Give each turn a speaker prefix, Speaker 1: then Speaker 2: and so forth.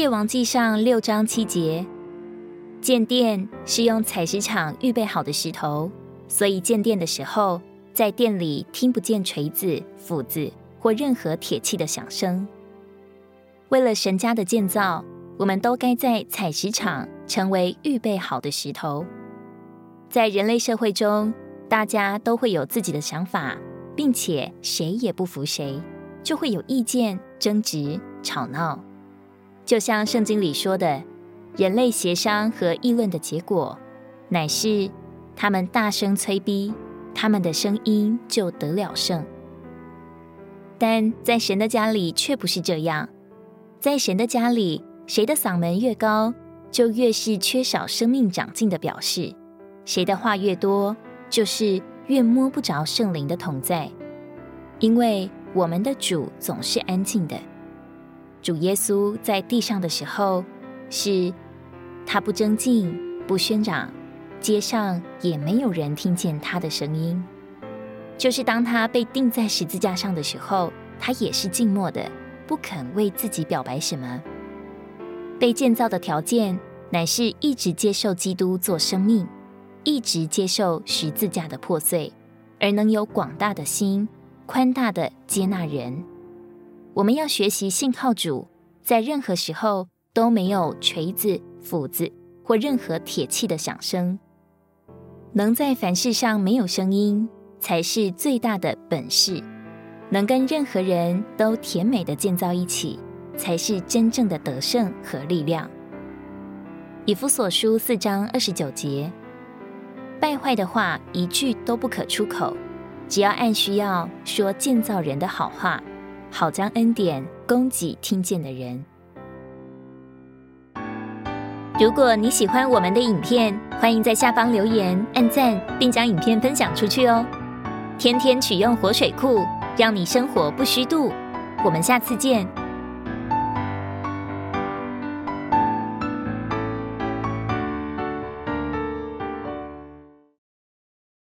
Speaker 1: 列王记上六章七节，建殿是用采石场预备好的石头，所以建殿的时候，在殿里听不见锤子、斧子或任何铁器的响声。为了神家的建造，我们都该在采石场成为预备好的石头。在人类社会中，大家都会有自己的想法，并且谁也不服谁，就会有意见、争执、吵闹。就像圣经里说的，人类协商和议论的结果，乃是他们大声催逼。他们的声音就得了胜，但在神的家里却不是这样。在神的家里，谁的嗓门越高，就越是缺少生命长进的表示；谁的话越多，就是越摸不着圣灵的同在。因为我们的主总是安静的。主耶稣在地上的时候，是他不争竞，不喧嚷。街上也没有人听见他的声音，就是当他被钉在十字架上的时候，他也是静默的，不肯为自己表白什么。被建造的条件，乃是一直接受基督做生命，一直接受十字架的破碎，而能有广大的心，宽大的接纳人。我们要学习信靠主，在任何时候都没有锤子、斧子或任何铁器的响声。能在凡事上没有声音，才是最大的本事；能跟任何人都甜美的建造一起，才是真正的得胜和力量。以弗所书四章二十九节：败坏的话一句都不可出口，只要按需要说建造人的好话，好将恩典供给听见的人。如果你喜欢我们的影片，欢迎在下方留言、按赞，并将影片分享出去哦！天天取用活水库，让你生活不虚度。我们下次见。